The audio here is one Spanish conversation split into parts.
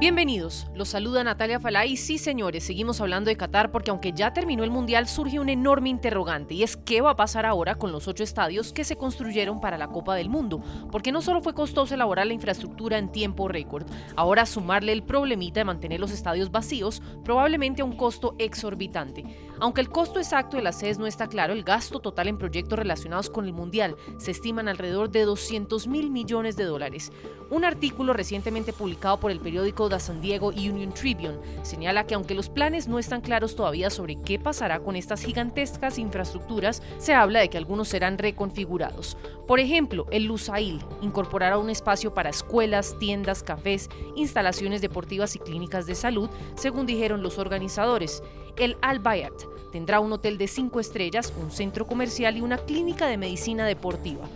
Bienvenidos, los saluda Natalia Falay. Sí, señores, seguimos hablando de Qatar porque aunque ya terminó el Mundial, surge un enorme interrogante y es qué va a pasar ahora con los ocho estadios que se construyeron para la Copa del Mundo. Porque no solo fue costoso elaborar la infraestructura en tiempo récord, ahora sumarle el problemita de mantener los estadios vacíos, probablemente a un costo exorbitante. Aunque el costo exacto de las sedes no está claro, el gasto total en proyectos relacionados con el Mundial se estiman alrededor de 200 mil millones de dólares. Un artículo recientemente publicado por el periódico San Diego Union Tribune señala que aunque los planes no están claros todavía sobre qué pasará con estas gigantescas infraestructuras, se habla de que algunos serán reconfigurados. Por ejemplo, el Lusail incorporará un espacio para escuelas, tiendas, cafés, instalaciones deportivas y clínicas de salud, según dijeron los organizadores. El Al Bayat tendrá un hotel de cinco estrellas, un centro comercial y una clínica de medicina deportiva.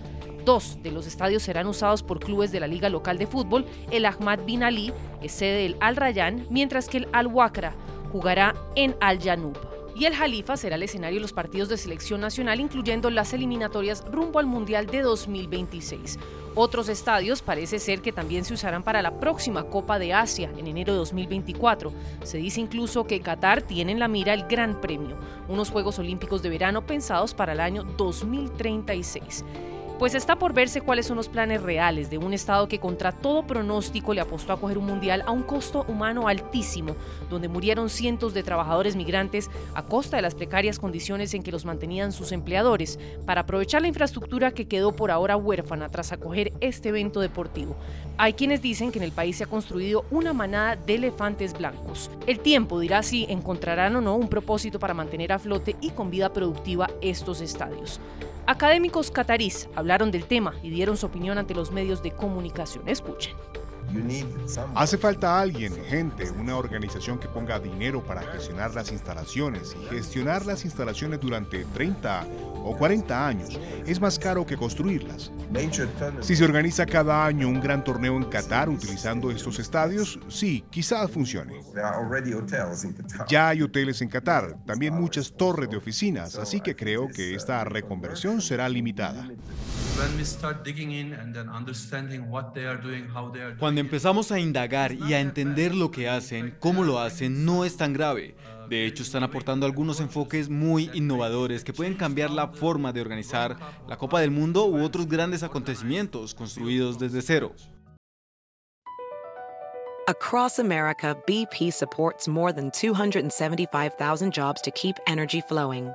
Dos de los estadios serán usados por clubes de la liga local de fútbol. El Ahmad Bin Ali es sede del Al Rayyan, mientras que el Al Wakra jugará en Al Janub. Y el Jalifa será el escenario de los partidos de selección nacional, incluyendo las eliminatorias rumbo al Mundial de 2026. Otros estadios parece ser que también se usarán para la próxima Copa de Asia en enero de 2024. Se dice incluso que Qatar tiene en la mira el Gran Premio, unos Juegos Olímpicos de verano pensados para el año 2036. Pues está por verse cuáles son los planes reales de un Estado que contra todo pronóstico le apostó a coger un mundial a un costo humano altísimo, donde murieron cientos de trabajadores migrantes a costa de las precarias condiciones en que los mantenían sus empleadores, para aprovechar la infraestructura que quedó por ahora huérfana tras acoger este evento deportivo. Hay quienes dicen que en el país se ha construido una manada de elefantes blancos. El tiempo dirá si encontrarán o no un propósito para mantener a flote y con vida productiva estos estadios. Académicos catarís hablaron del tema y dieron su opinión ante los medios de comunicación. Escuchen. Hace falta alguien, gente, una organización que ponga dinero para gestionar las instalaciones y gestionar las instalaciones durante 30 o 40 años es más caro que construirlas. Si se organiza cada año un gran torneo en Qatar utilizando estos estadios, sí, quizás funcione. Ya hay hoteles en Qatar, también muchas torres de oficinas, así que creo que esta reconversión será limitada. Cuando empezamos a indagar y a entender lo que hacen, cómo lo hacen, no es tan grave. De hecho, están aportando algunos enfoques muy innovadores que pueden cambiar la forma de organizar la Copa del Mundo u otros grandes acontecimientos construidos desde cero. Across America, BP supports more than 275,000 jobs to keep energy flowing.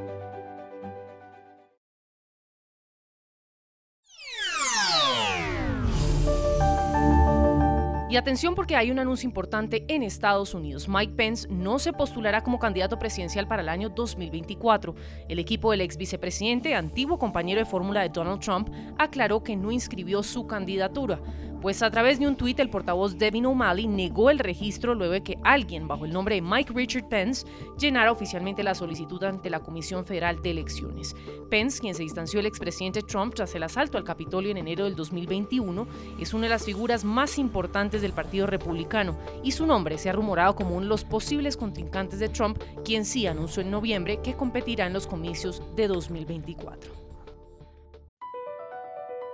Y atención porque hay un anuncio importante en Estados Unidos. Mike Pence no se postulará como candidato presidencial para el año 2024. El equipo del ex vicepresidente, antiguo compañero de fórmula de Donald Trump, aclaró que no inscribió su candidatura. Pues a través de un tuit el portavoz Devin O'Malley negó el registro luego de que alguien bajo el nombre de Mike Richard Pence llenara oficialmente la solicitud ante la Comisión Federal de Elecciones. Pence, quien se distanció del expresidente Trump tras el asalto al Capitolio en enero del 2021, es una de las figuras más importantes del Partido Republicano y su nombre se ha rumorado como uno de los posibles contrincantes de Trump, quien sí anunció en noviembre que competirá en los comicios de 2024.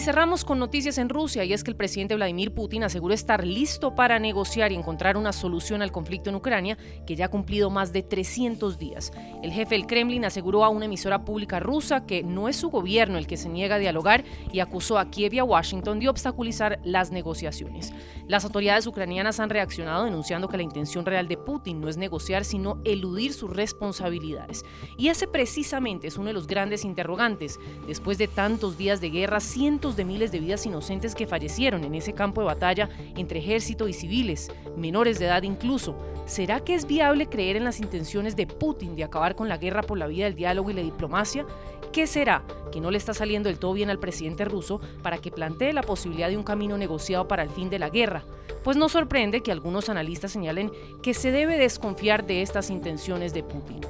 Cerramos con noticias en Rusia y es que el presidente Vladimir Putin aseguró estar listo para negociar y encontrar una solución al conflicto en Ucrania que ya ha cumplido más de 300 días. El jefe del Kremlin aseguró a una emisora pública rusa que no es su gobierno el que se niega a dialogar y acusó a Kiev y a Washington de obstaculizar las negociaciones. Las autoridades ucranianas han reaccionado denunciando que la intención real de Putin no es negociar sino eludir sus responsabilidades. Y ese precisamente es uno de los grandes interrogantes. Después de tantos días de guerra, cientos de miles de vidas inocentes que fallecieron en ese campo de batalla entre ejército y civiles, menores de edad incluso. ¿Será que es viable creer en las intenciones de Putin de acabar con la guerra por la vía del diálogo y la diplomacia? ¿Qué será que no le está saliendo del todo bien al presidente ruso para que plantee la posibilidad de un camino negociado para el fin de la guerra? Pues no sorprende que algunos analistas señalen que se debe desconfiar de estas intenciones de Putin.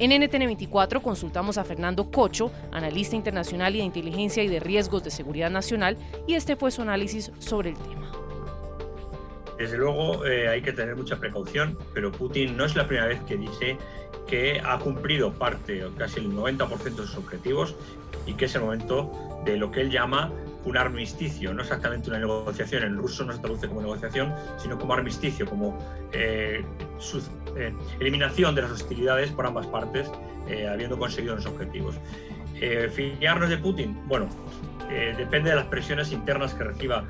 En NTN24 consultamos a Fernando Cocho, analista internacional y de inteligencia y de riesgos de seguridad nacional, y este fue su análisis sobre el tema. Desde luego eh, hay que tener mucha precaución, pero Putin no es la primera vez que dice que ha cumplido parte, casi el 90% de sus objetivos, y que es el momento de lo que él llama un armisticio, no exactamente una negociación, en ruso no se traduce como negociación, sino como armisticio, como eh, eh, eliminación de las hostilidades por ambas partes, eh, habiendo conseguido los objetivos. ¿Fiarnos de Putin? Bueno, depende de las presiones internas que reciba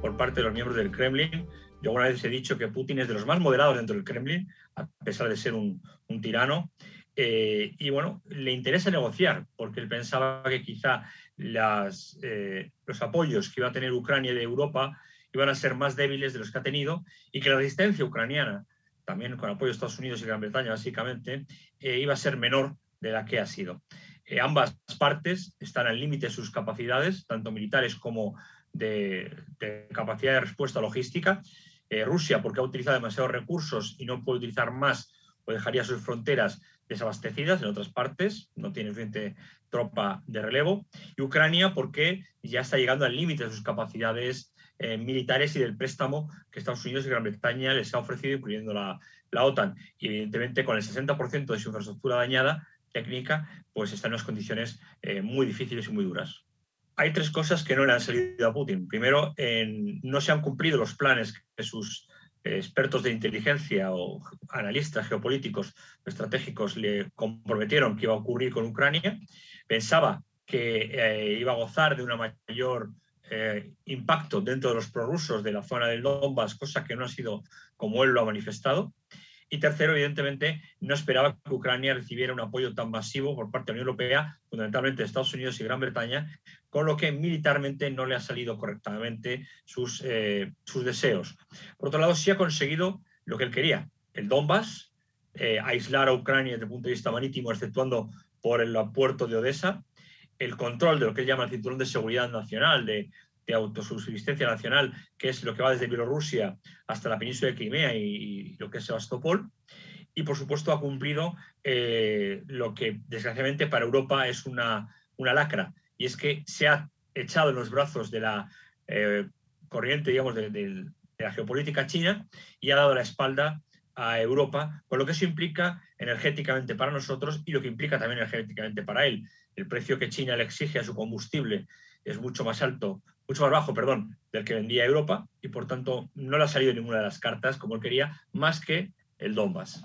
por parte de los miembros del Kremlin. Yo alguna vez he dicho que Putin es de los más moderados dentro del Kremlin, a pesar de ser un tirano. Y bueno, le interesa negociar, porque él pensaba que quizá eh, los apoyos que iba a tener Ucrania de Europa iban a ser más débiles de los que ha tenido y que la resistencia ucraniana, también con apoyo de Estados Unidos y Gran Bretaña básicamente, eh, iba a ser menor de la que ha sido. Eh, ambas partes están al límite de sus capacidades, tanto militares como de, de capacidad de respuesta logística. Rusia, porque ha utilizado demasiados recursos y no puede utilizar más, o dejaría sus fronteras desabastecidas en otras partes, no tiene suficiente tropa de relevo, y Ucrania porque ya está llegando al límite de sus capacidades eh, militares y del préstamo que Estados Unidos y Gran Bretaña les ha ofrecido, incluyendo la, la OTAN. Y evidentemente con el 60% de su infraestructura dañada técnica, pues está en unas condiciones eh, muy difíciles y muy duras. Hay tres cosas que no le han salido a Putin. Primero, no se han cumplido los planes que sus expertos de inteligencia o analistas geopolíticos estratégicos le comprometieron que iba a ocurrir con Ucrania. Pensaba que eh, iba a gozar de un mayor eh, impacto dentro de los prorrusos de la zona del Donbass, cosa que no ha sido como él lo ha manifestado. Y tercero, evidentemente, no esperaba que Ucrania recibiera un apoyo tan masivo por parte de la Unión Europea, fundamentalmente de Estados Unidos y Gran Bretaña, con lo que militarmente no le ha salido correctamente sus, eh, sus deseos. Por otro lado, sí ha conseguido lo que él quería, el Donbass, eh, aislar a Ucrania desde el punto de vista marítimo, exceptuando por el puerto de Odessa, el control de lo que él llama el cinturón de seguridad nacional, de, de autosubsistencia nacional, que es lo que va desde Bielorrusia hasta la península de Crimea y, lo que es Sebastopol. Y, por supuesto, ha cumplido eh, lo que, desgraciadamente, para Europa es una, una, lacra, y es que se ha echado en los brazos de la eh, corriente, digamos, de, de, la geopolítica china y ha dado la espalda a Europa, con lo que eso implica energéticamente para nosotros y lo que implica también energéticamente para él. El precio que China le exige a su combustible es mucho más alto mucho más bajo, perdón, del que vendía Europa y por tanto no le ha salido ninguna de las cartas como él quería, más que el Donbass.